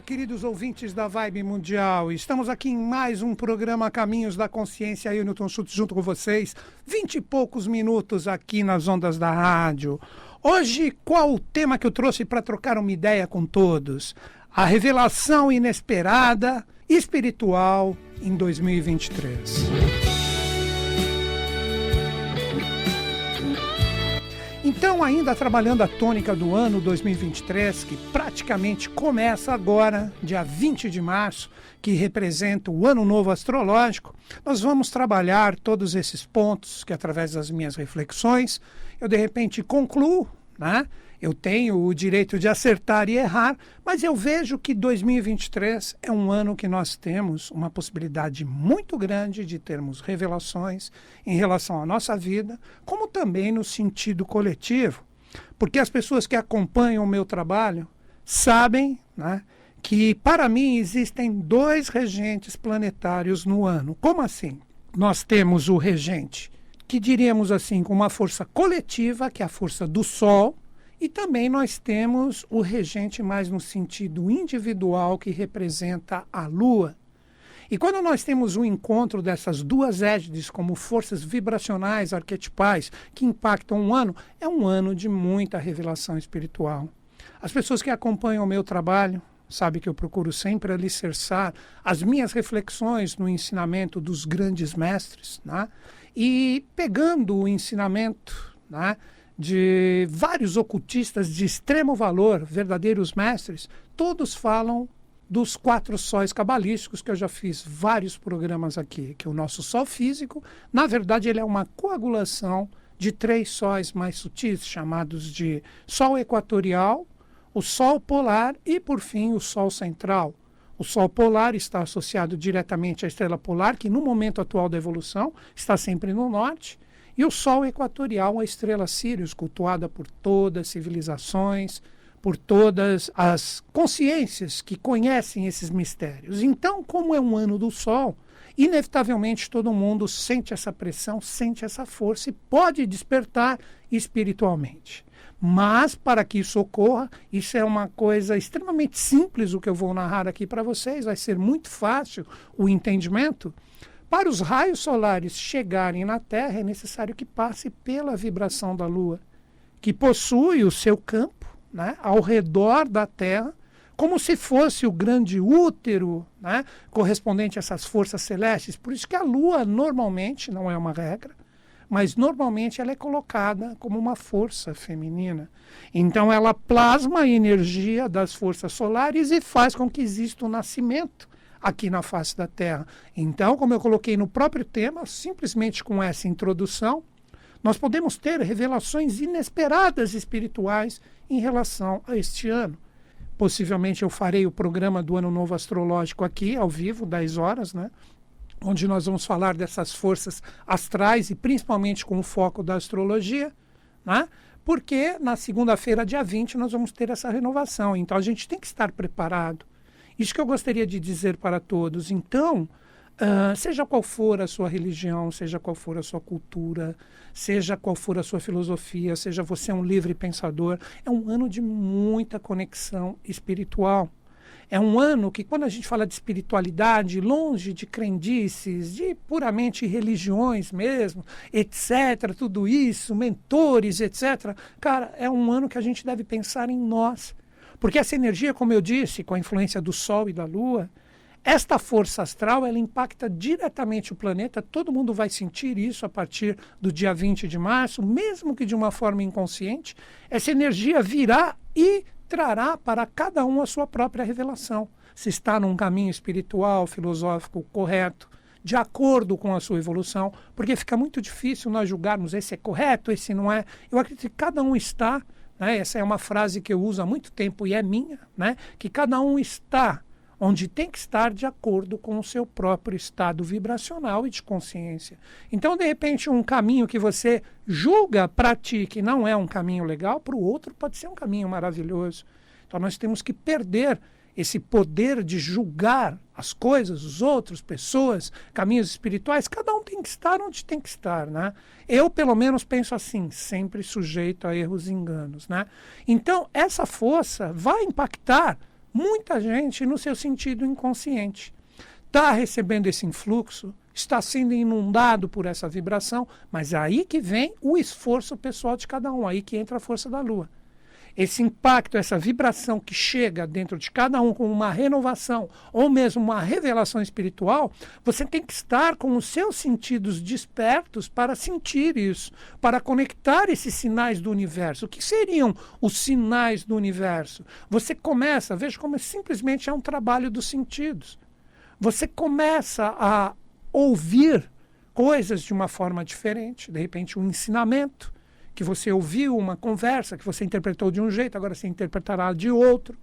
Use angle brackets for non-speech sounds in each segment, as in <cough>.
Olá, queridos ouvintes da Vibe Mundial. Estamos aqui em mais um programa Caminhos da Consciência. Eu, Newton Schultz, junto com vocês. Vinte e poucos minutos aqui nas ondas da rádio. Hoje, qual o tema que eu trouxe para trocar uma ideia com todos? A revelação inesperada espiritual em 2023. Então, ainda trabalhando a tônica do ano 2023, que praticamente começa agora, dia 20 de março, que representa o Ano Novo Astrológico, nós vamos trabalhar todos esses pontos que, através das minhas reflexões, eu de repente concluo, né? Eu tenho o direito de acertar e errar, mas eu vejo que 2023 é um ano que nós temos uma possibilidade muito grande de termos revelações em relação à nossa vida, como também no sentido coletivo. Porque as pessoas que acompanham o meu trabalho sabem né, que, para mim, existem dois regentes planetários no ano. Como assim? Nós temos o regente, que diríamos assim, com uma força coletiva, que é a força do Sol, e também nós temos o regente mais no sentido individual, que representa a Lua. E quando nós temos um encontro dessas duas égides como forças vibracionais arquetipais que impactam um ano, é um ano de muita revelação espiritual. As pessoas que acompanham o meu trabalho sabem que eu procuro sempre alicerçar as minhas reflexões no ensinamento dos grandes mestres, né? e pegando o ensinamento né? De vários ocultistas de extremo valor, verdadeiros mestres, todos falam dos quatro sóis cabalísticos, que eu já fiz vários programas aqui, que o nosso sol físico, na verdade ele é uma coagulação de três sóis mais sutis, chamados de sol equatorial, o sol polar e, por fim, o sol central. O sol polar está associado diretamente à estrela polar, que no momento atual da evolução está sempre no norte, e o Sol equatorial, a estrela Sirius, cultuada por todas as civilizações, por todas as consciências que conhecem esses mistérios. Então, como é um ano do Sol, inevitavelmente todo mundo sente essa pressão, sente essa força e pode despertar espiritualmente. Mas, para que isso ocorra, isso é uma coisa extremamente simples o que eu vou narrar aqui para vocês, vai ser muito fácil o entendimento. Para os raios solares chegarem na Terra, é necessário que passe pela vibração da Lua, que possui o seu campo né, ao redor da Terra, como se fosse o grande útero né, correspondente a essas forças celestes. Por isso que a Lua normalmente, não é uma regra, mas normalmente ela é colocada como uma força feminina. Então ela plasma a energia das forças solares e faz com que exista o nascimento aqui na face da Terra. Então, como eu coloquei no próprio tema, simplesmente com essa introdução, nós podemos ter revelações inesperadas espirituais em relação a este ano. Possivelmente eu farei o programa do Ano Novo Astrológico aqui, ao vivo, 10 horas, né? onde nós vamos falar dessas forças astrais e principalmente com o foco da astrologia, né? porque na segunda-feira, dia 20, nós vamos ter essa renovação. Então a gente tem que estar preparado. Isso que eu gostaria de dizer para todos. Então, uh, seja qual for a sua religião, seja qual for a sua cultura, seja qual for a sua filosofia, seja você um livre pensador, é um ano de muita conexão espiritual. É um ano que, quando a gente fala de espiritualidade, longe de crendices, de puramente religiões mesmo, etc., tudo isso, mentores, etc., cara, é um ano que a gente deve pensar em nós porque essa energia, como eu disse, com a influência do Sol e da Lua, esta força astral ela impacta diretamente o planeta, todo mundo vai sentir isso a partir do dia 20 de março, mesmo que de uma forma inconsciente. Essa energia virá e trará para cada um a sua própria revelação. Se está num caminho espiritual, filosófico correto, de acordo com a sua evolução, porque fica muito difícil nós julgarmos esse é correto, esse não é. Eu acredito que cada um está né? Essa é uma frase que eu uso há muito tempo e é minha, né? que cada um está onde tem que estar de acordo com o seu próprio estado vibracional e de consciência. Então, de repente, um caminho que você julga para ti que não é um caminho legal, para o outro pode ser um caminho maravilhoso. Então, nós temos que perder esse poder de julgar as coisas, os outros, pessoas, caminhos espirituais, cada um tem que estar onde tem que estar, né? Eu, pelo menos, penso assim, sempre sujeito a erros e enganos, né? Então, essa força vai impactar Muita gente no seu sentido inconsciente está recebendo esse influxo, está sendo inundado por essa vibração, mas é aí que vem o esforço pessoal de cada um, aí que entra a força da lua esse impacto, essa vibração que chega dentro de cada um como uma renovação ou mesmo uma revelação espiritual, você tem que estar com os seus sentidos despertos para sentir isso, para conectar esses sinais do universo. O que seriam os sinais do universo? Você começa, veja como simplesmente é um trabalho dos sentidos. Você começa a ouvir coisas de uma forma diferente, de repente um ensinamento que você ouviu uma conversa que você interpretou de um jeito, agora você interpretará de outro.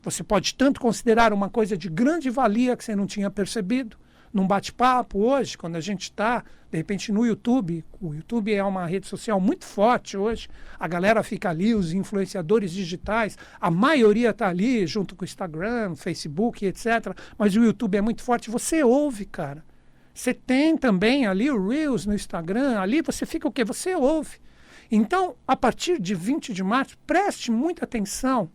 Você pode tanto considerar uma coisa de grande valia que você não tinha percebido. Num bate-papo hoje, quando a gente está, de repente, no YouTube, o YouTube é uma rede social muito forte hoje, a galera fica ali, os influenciadores digitais, a maioria está ali, junto com o Instagram, Facebook, etc. Mas o YouTube é muito forte, você ouve, cara. Você tem também ali o Reels no Instagram, ali você fica o quê? Você ouve. Então, a partir de 20 de março, preste muita atenção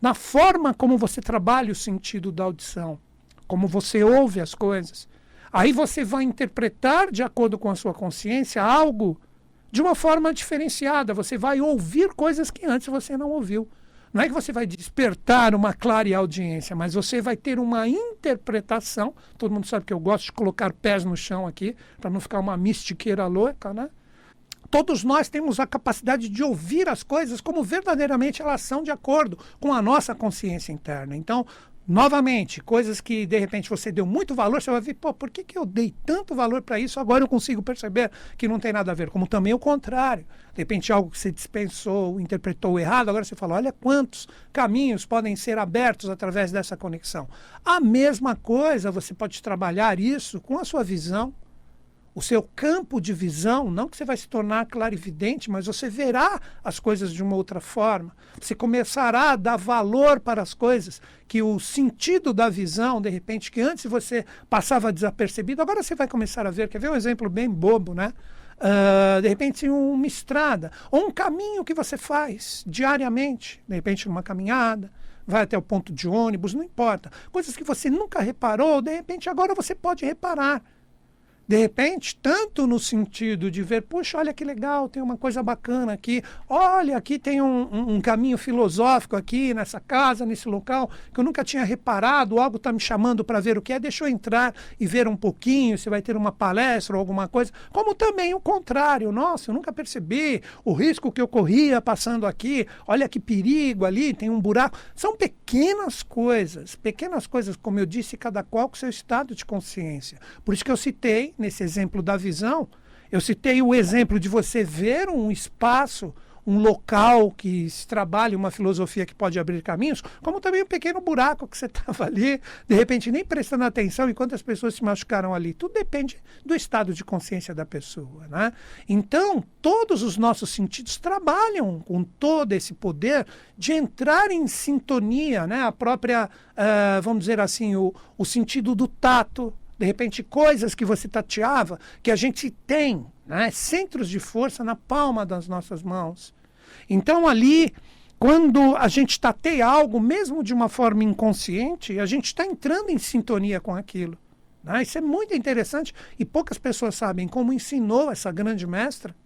na forma como você trabalha o sentido da audição, como você ouve as coisas. Aí você vai interpretar, de acordo com a sua consciência, algo de uma forma diferenciada. Você vai ouvir coisas que antes você não ouviu. Não é que você vai despertar uma clara audiência, mas você vai ter uma interpretação. Todo mundo sabe que eu gosto de colocar pés no chão aqui, para não ficar uma mistiqueira louca, né? Todos nós temos a capacidade de ouvir as coisas como verdadeiramente elas são de acordo com a nossa consciência interna. Então, novamente, coisas que de repente você deu muito valor, você vai ver, pô, por que, que eu dei tanto valor para isso? Agora eu consigo perceber que não tem nada a ver. Como também o contrário. De repente, algo que você dispensou, interpretou errado, agora você fala, olha quantos caminhos podem ser abertos através dessa conexão. A mesma coisa, você pode trabalhar isso com a sua visão o seu campo de visão, não que você vai se tornar clarividente, mas você verá as coisas de uma outra forma. Você começará a dar valor para as coisas que o sentido da visão, de repente, que antes você passava desapercebido, agora você vai começar a ver. Quer ver um exemplo bem bobo, né? Uh, de repente, uma estrada, ou um caminho que você faz diariamente, de repente, numa caminhada, vai até o ponto de ônibus, não importa. Coisas que você nunca reparou, de repente, agora você pode reparar. De repente, tanto no sentido de ver, puxa, olha que legal, tem uma coisa bacana aqui, olha, aqui tem um, um, um caminho filosófico aqui nessa casa, nesse local, que eu nunca tinha reparado, algo está me chamando para ver o que é, deixa eu entrar e ver um pouquinho, se vai ter uma palestra ou alguma coisa. Como também o contrário, nossa, eu nunca percebi o risco que eu corria passando aqui, olha que perigo ali, tem um buraco. São pequenas coisas, pequenas coisas, como eu disse, cada qual com seu estado de consciência. Por isso que eu citei nesse exemplo da visão, eu citei o exemplo de você ver um espaço, um local que se trabalha, uma filosofia que pode abrir caminhos, como também um pequeno buraco que você <laughs> estava ali, de repente nem prestando atenção e quantas pessoas se machucaram ali. Tudo depende do estado de consciência da pessoa. Né? Então, todos os nossos sentidos trabalham com todo esse poder de entrar em sintonia, né? a própria, uh, vamos dizer assim, o, o sentido do tato, de repente coisas que você tateava, que a gente tem, né? centros de força na palma das nossas mãos. Então ali, quando a gente tateia algo, mesmo de uma forma inconsciente, a gente está entrando em sintonia com aquilo. Né? Isso é muito interessante e poucas pessoas sabem como ensinou essa grande mestra,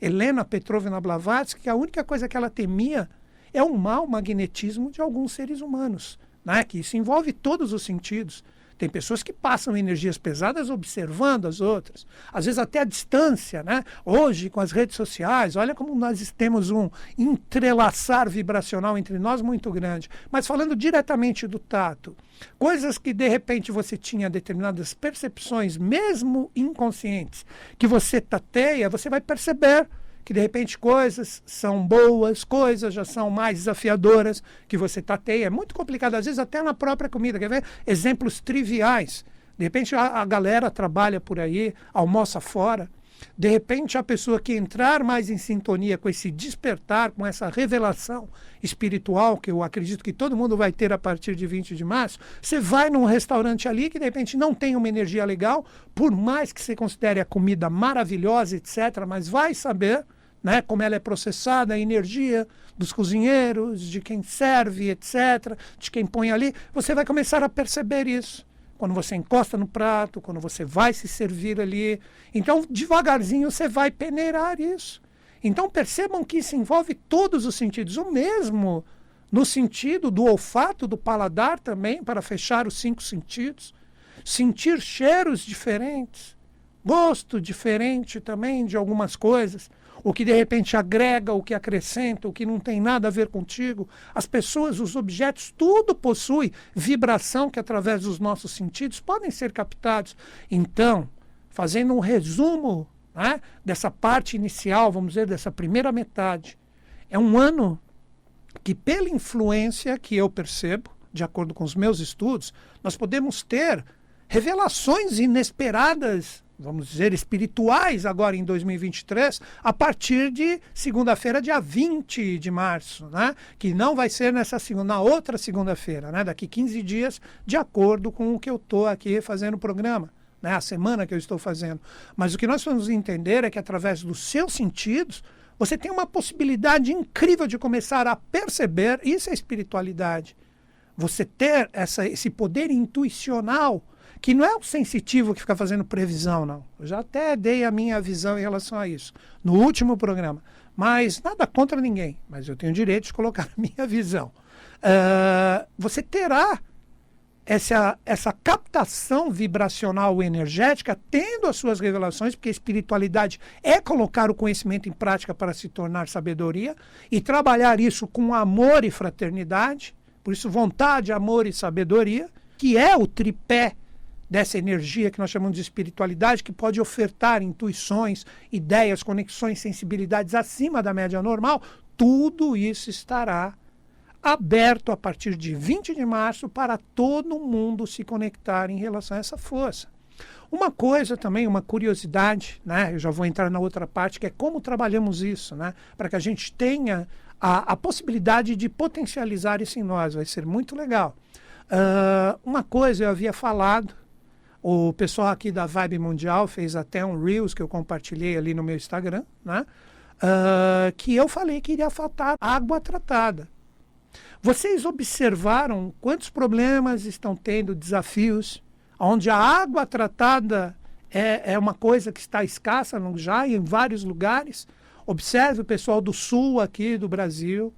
Helena Petrovna Blavatsky, que a única coisa que ela temia é o mau magnetismo de alguns seres humanos, né? que isso envolve todos os sentidos. Tem pessoas que passam energias pesadas observando as outras, às vezes até a distância, né? Hoje, com as redes sociais, olha como nós temos um entrelaçar vibracional entre nós muito grande. Mas falando diretamente do tato, coisas que de repente você tinha determinadas percepções, mesmo inconscientes, que você tateia, você vai perceber que de repente coisas são boas, coisas já são mais desafiadoras, que você tateia. É muito complicado, às vezes até na própria comida. Quer ver? Exemplos triviais. De repente a, a galera trabalha por aí, almoça fora. De repente, a pessoa que entrar mais em sintonia com esse despertar, com essa revelação espiritual, que eu acredito que todo mundo vai ter a partir de 20 de março, você vai num restaurante ali que de repente não tem uma energia legal, por mais que você considere a comida maravilhosa, etc., mas vai saber né? como ela é processada, a energia dos cozinheiros, de quem serve, etc., de quem põe ali, você vai começar a perceber isso. Quando você encosta no prato, quando você vai se servir ali. Então, devagarzinho, você vai peneirar isso. Então, percebam que isso envolve todos os sentidos. O mesmo no sentido do olfato, do paladar também, para fechar os cinco sentidos. Sentir cheiros diferentes, gosto diferente também de algumas coisas o que de repente agrega, o que acrescenta, o que não tem nada a ver contigo. As pessoas, os objetos, tudo possui vibração que através dos nossos sentidos podem ser captados. Então, fazendo um resumo né, dessa parte inicial, vamos dizer, dessa primeira metade, é um ano que, pela influência que eu percebo, de acordo com os meus estudos, nós podemos ter revelações inesperadas vamos dizer, espirituais agora em 2023, a partir de segunda-feira, dia 20 de março, né? que não vai ser nessa segunda, na outra segunda-feira, né? daqui 15 dias, de acordo com o que eu estou aqui fazendo o programa. Né, a semana que eu estou fazendo. Mas o que nós vamos entender é que através dos seus sentidos, você tem uma possibilidade incrível de começar a perceber, isso é espiritualidade. Você ter essa, esse poder intuicional que não é o sensitivo que fica fazendo previsão, não. Eu já até dei a minha visão em relação a isso no último programa. Mas nada contra ninguém, mas eu tenho o direito de colocar <laughs> a minha visão. Uh, você terá essa, essa captação vibracional energética tendo as suas revelações, porque a espiritualidade é colocar o conhecimento em prática para se tornar sabedoria e trabalhar isso com amor e fraternidade, por isso vontade, amor e sabedoria, que é o tripé dessa energia que nós chamamos de espiritualidade, que pode ofertar intuições, ideias, conexões, sensibilidades acima da média normal, tudo isso estará aberto a partir de 20 de março para todo mundo se conectar em relação a essa força. Uma coisa também, uma curiosidade, né? eu já vou entrar na outra parte, que é como trabalhamos isso, né? para que a gente tenha a, a possibilidade de potencializar isso em nós, vai ser muito legal. Uh, uma coisa eu havia falado o pessoal aqui da Vibe Mundial fez até um Reels que eu compartilhei ali no meu Instagram, né? Uh, que eu falei que iria faltar água tratada. Vocês observaram quantos problemas estão tendo, desafios, onde a água tratada é, é uma coisa que está escassa já em vários lugares? Observe o pessoal do sul aqui do Brasil,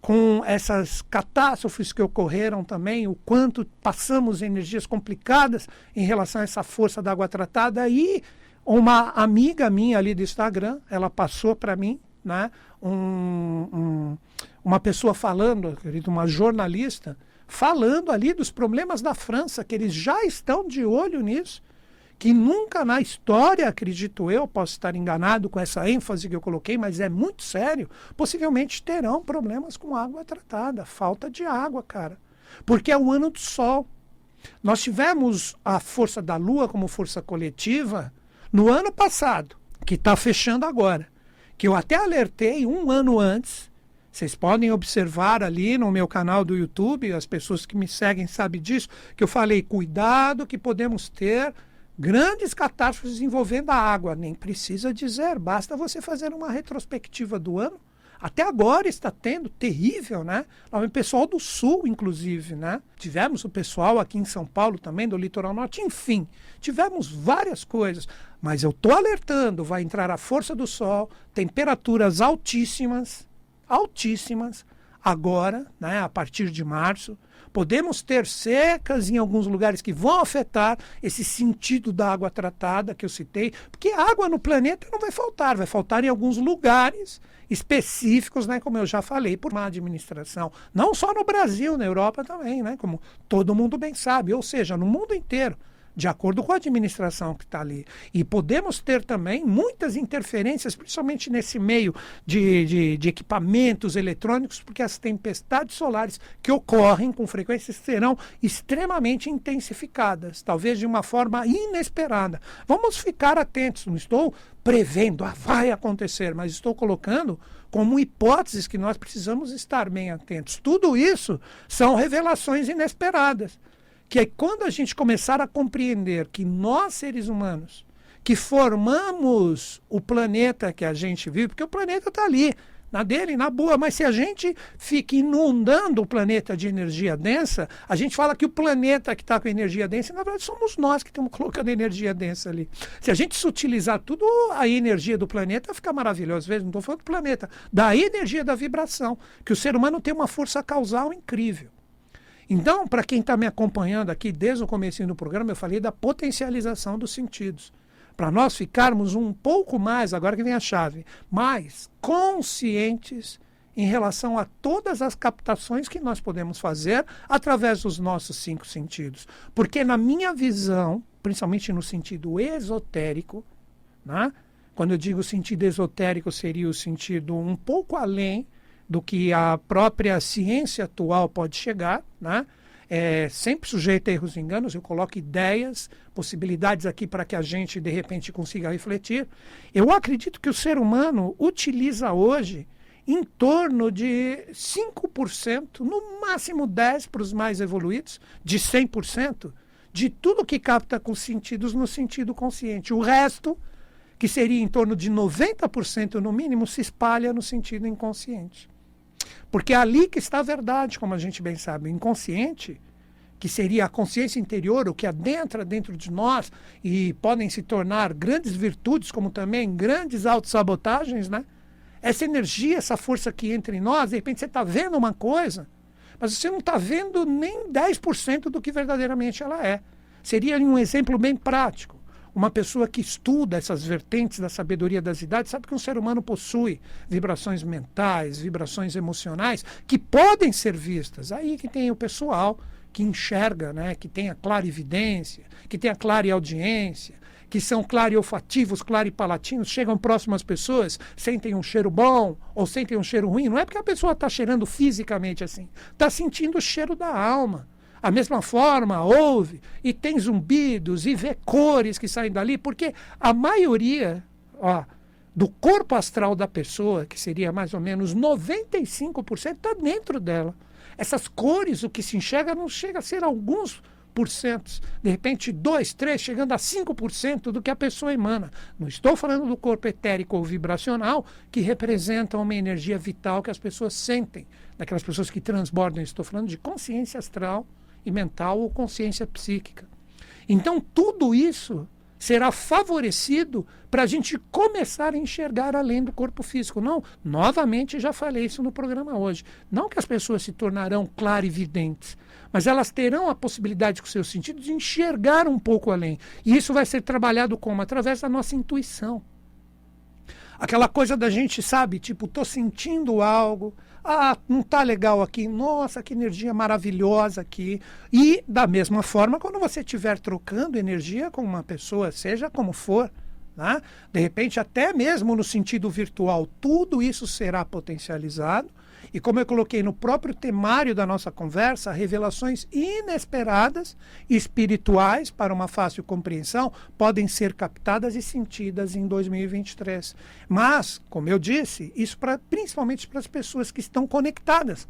com essas catástrofes que ocorreram também, o quanto passamos energias complicadas em relação a essa força da água tratada. E uma amiga minha ali do Instagram, ela passou para mim, né, um, um, uma pessoa falando, acredito, uma jornalista, falando ali dos problemas da França, que eles já estão de olho nisso que nunca na história, acredito eu, posso estar enganado com essa ênfase que eu coloquei, mas é muito sério, possivelmente terão problemas com água tratada, falta de água, cara. Porque é o ano do sol. Nós tivemos a força da Lua como força coletiva no ano passado, que está fechando agora, que eu até alertei um ano antes. Vocês podem observar ali no meu canal do YouTube, as pessoas que me seguem sabem disso, que eu falei, cuidado que podemos ter grandes catástrofes envolvendo a água. Nem precisa dizer, basta você fazer uma retrospectiva do ano. Até agora está tendo, terrível, né? O pessoal do sul, inclusive, né? Tivemos o pessoal aqui em São Paulo também, do litoral norte, enfim, tivemos várias coisas. Mas eu estou alertando, vai entrar a força do sol, temperaturas altíssimas, altíssimas, agora, né? A partir de março. Podemos ter secas em alguns lugares que vão afetar esse sentido da água tratada que eu citei, porque água no planeta não vai faltar, vai faltar em alguns lugares específicos, né, como eu já falei, por uma administração, não só no Brasil, na Europa também, né, como todo mundo bem sabe, ou seja, no mundo inteiro de acordo com a administração que está ali. E podemos ter também muitas interferências, principalmente nesse meio de, de, de, equipamentos eletrônicos, porque as tempestades solares que ocorrem com frequência serão extremamente intensificadas, talvez de uma forma inesperada. Vamos ficar atentos, não estou prevendo, ah, vai acontecer, mas estou colocando como hipóteses que nós precisamos estar bem atentos. Tudo isso são revelações inesperadas que é quando a gente começar a compreender que nós, seres humanos, que formamos o planeta que a gente vive, porque o planeta está ali, na dele, na boa. Mas se a gente fica inundando o planeta de energia densa, a gente fala que o planeta que está com energia densa, na verdade somos nós que estamos colocando energia densa ali. Se a gente sutilizar tudo, a energia do planeta fica maravilhosa. Às vezes, não estou falando do planeta, da energia da vibração, que o ser humano tem uma força causal incrível. Então, para quem está me acompanhando aqui desde o começo do programa, eu falei da potencialização dos sentidos para nós ficarmos um pouco mais, agora que vem a chave, mais conscientes em relação a todas as captações que nós podemos fazer através dos nossos cinco sentidos. Porque, na minha visão, principalmente no sentido esotérico, né? quando eu digo sentido esotérico, seria o sentido um pouco além do que a própria ciência atual pode chegar, né? é, sempre sujeito a erros e enganos, eu coloco ideias, possibilidades aqui para que a gente, de repente, consiga refletir. Eu acredito que o ser humano utiliza hoje em torno de 5%, no máximo 10% para os mais evoluídos, de 100%, de tudo que capta com sentidos no sentido consciente. O resto, que seria em torno de 90% no mínimo, se espalha no sentido inconsciente. Porque é ali que está a verdade, como a gente bem sabe. O inconsciente, que seria a consciência interior, o que adentra dentro de nós e podem se tornar grandes virtudes, como também grandes autossabotagens, né? Essa energia, essa força que entra em nós, de repente você está vendo uma coisa, mas você não está vendo nem 10% do que verdadeiramente ela é. Seria um exemplo bem prático. Uma pessoa que estuda essas vertentes da sabedoria das idades sabe que um ser humano possui vibrações mentais, vibrações emocionais que podem ser vistas. Aí que tem o pessoal que enxerga, né, que tem a clara evidência, que tem a clara audiência, que são clariofativos, claripalatinos, chegam próximo às pessoas, sentem um cheiro bom ou sentem um cheiro ruim. Não é porque a pessoa está cheirando fisicamente assim, está sentindo o cheiro da alma. A mesma forma, ouve e tem zumbidos e vê cores que saem dali, porque a maioria ó, do corpo astral da pessoa, que seria mais ou menos 95%, está dentro dela. Essas cores, o que se enxerga, não chega a ser alguns porcentos, de repente 2, 3, chegando a 5% do que a pessoa emana. Não estou falando do corpo etérico ou vibracional, que representa uma energia vital que as pessoas sentem, daquelas pessoas que transbordam. Estou falando de consciência astral e mental ou consciência psíquica. Então, tudo isso será favorecido para a gente começar a enxergar além do corpo físico. Não, novamente já falei isso no programa hoje. Não que as pessoas se tornarão clarividentes, mas elas terão a possibilidade com seus sentidos de enxergar um pouco além. E isso vai ser trabalhado como? Através da nossa intuição. Aquela coisa da gente, sabe, tipo, estou sentindo algo, ah, não está legal aqui. Nossa, que energia maravilhosa aqui. E, da mesma forma, quando você estiver trocando energia com uma pessoa, seja como for, né? de repente, até mesmo no sentido virtual, tudo isso será potencializado e como eu coloquei no próprio temário da nossa conversa, revelações inesperadas espirituais para uma fácil compreensão podem ser captadas e sentidas em 2023. Mas, como eu disse, isso pra, principalmente para as pessoas que estão conectadas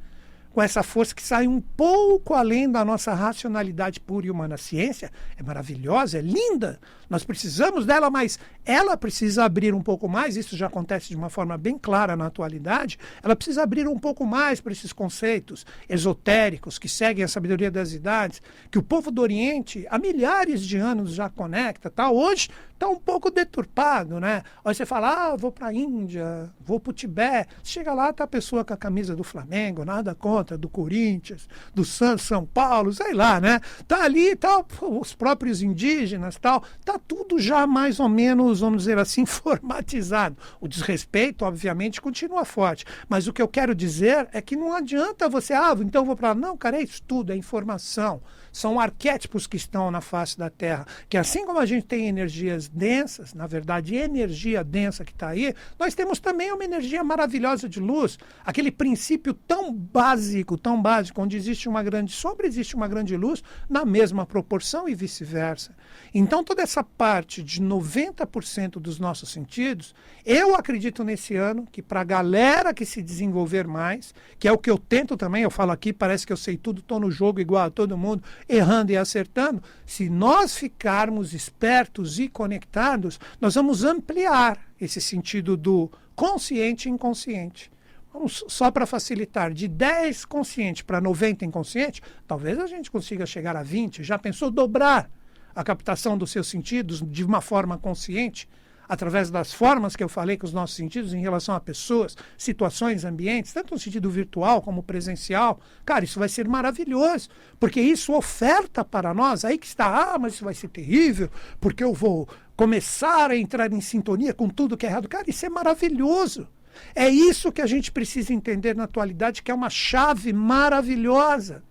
com essa força que sai um pouco além da nossa racionalidade pura e humana. A ciência é maravilhosa, é linda, nós precisamos dela, mas ela precisa abrir um pouco mais, isso já acontece de uma forma bem clara na atualidade, ela precisa abrir um pouco mais para esses conceitos esotéricos que seguem a sabedoria das idades, que o povo do Oriente há milhares de anos já conecta, tá? Hoje está um pouco deturpado, né? Aí você fala, ah, vou para a Índia, vou para o Tibete, chega lá, tá a pessoa com a camisa do Flamengo, nada contra, do Corinthians, do São Paulo, sei lá, né? Tá ali, tal, os próprios indígenas, tal, tá tudo já mais ou menos, vamos dizer assim, <laughs> formatizado. O desrespeito, obviamente, continua forte. Mas o que eu quero dizer é que não adianta você, ah, então vou para. Não, cara, é estudo, é informação são arquétipos que estão na face da Terra. Que assim como a gente tem energias densas, na verdade, energia densa que está aí, nós temos também uma energia maravilhosa de luz. Aquele princípio tão básico, tão básico, onde existe uma grande sombra, existe uma grande luz, na mesma proporção e vice-versa. Então, toda essa parte de 90% dos nossos sentidos, eu acredito nesse ano que para a galera que se desenvolver mais, que é o que eu tento também, eu falo aqui, parece que eu sei tudo, estou no jogo igual a todo mundo, errando e acertando, se nós ficarmos espertos e conectados, nós vamos ampliar esse sentido do consciente e inconsciente. Vamos, só para facilitar, de 10 consciente para 90 inconsciente, talvez a gente consiga chegar a 20. Já pensou dobrar a captação dos seus sentidos de uma forma consciente? Através das formas que eu falei com os nossos sentidos em relação a pessoas, situações, ambientes, tanto no sentido virtual como presencial. Cara, isso vai ser maravilhoso, porque isso oferta para nós, aí que está, ah, mas isso vai ser terrível, porque eu vou começar a entrar em sintonia com tudo que é errado. Cara, isso é maravilhoso. É isso que a gente precisa entender na atualidade, que é uma chave maravilhosa.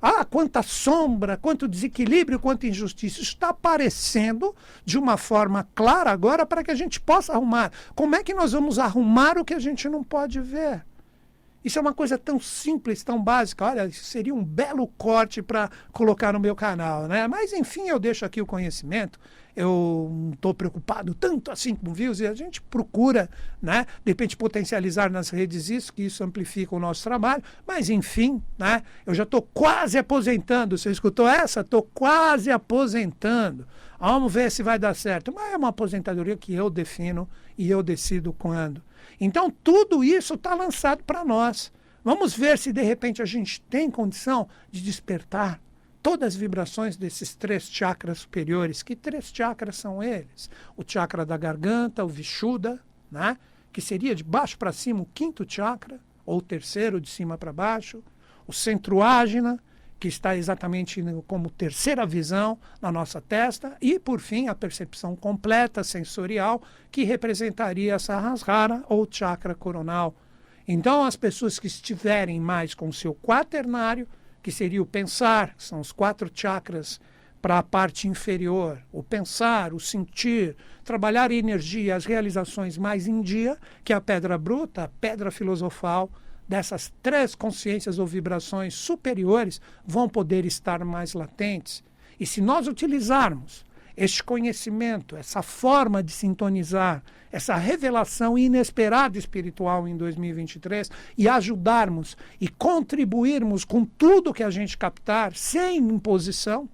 Ah, quanta sombra, quanto desequilíbrio, quanta injustiça. Está aparecendo de uma forma clara agora para que a gente possa arrumar. Como é que nós vamos arrumar o que a gente não pode ver? Isso é uma coisa tão simples, tão básica. Olha, seria um belo corte para colocar no meu canal, né? Mas enfim, eu deixo aqui o conhecimento. Eu não estou preocupado tanto assim com views e a gente procura, né? De repente potencializar nas redes isso, que isso amplifica o nosso trabalho. Mas enfim, né? Eu já estou quase aposentando. Você escutou essa? Estou quase aposentando. Vamos ver se vai dar certo. Mas é uma aposentadoria que eu defino e eu decido quando. Então, tudo isso está lançado para nós. Vamos ver se de repente a gente tem condição de despertar todas as vibrações desses três chakras superiores. Que três chakras são eles? O chakra da garganta, o Vishuddha, né? que seria de baixo para cima o quinto chakra, ou o terceiro de cima para baixo, o centro ágina, que está exatamente como terceira visão na nossa testa, e, por fim, a percepção completa sensorial, que representaria essa rasrara ou chakra coronal. Então, as pessoas que estiverem mais com o seu quaternário, que seria o pensar, que são os quatro chakras para a parte inferior, o pensar, o sentir, trabalhar energia, as realizações mais em dia, que é a pedra bruta, a pedra filosofal, dessas três consciências ou vibrações superiores vão poder estar mais latentes. E se nós utilizarmos este conhecimento, essa forma de sintonizar, essa revelação inesperada espiritual em 2023 e ajudarmos e contribuirmos com tudo que a gente captar, sem imposição,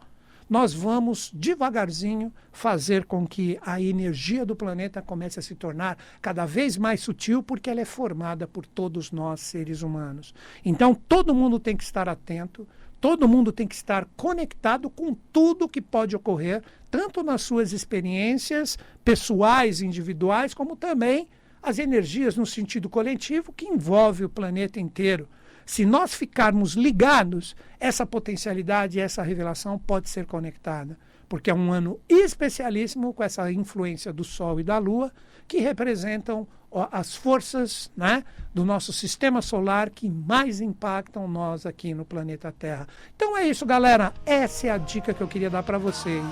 nós vamos devagarzinho fazer com que a energia do planeta comece a se tornar cada vez mais sutil, porque ela é formada por todos nós, seres humanos. Então, todo mundo tem que estar atento, todo mundo tem que estar conectado com tudo que pode ocorrer, tanto nas suas experiências pessoais, individuais, como também as energias no sentido coletivo que envolve o planeta inteiro. Se nós ficarmos ligados, essa potencialidade, essa revelação pode ser conectada, porque é um ano especialíssimo com essa influência do Sol e da Lua, que representam as forças né, do nosso sistema solar que mais impactam nós aqui no planeta Terra. Então é isso, galera. Essa é a dica que eu queria dar para vocês.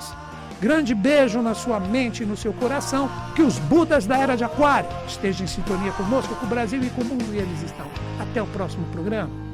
Grande beijo na sua mente e no seu coração. Que os Budas da Era de Aquário estejam em sintonia conosco, com o Brasil e com o mundo, e eles estão. Até o próximo programa.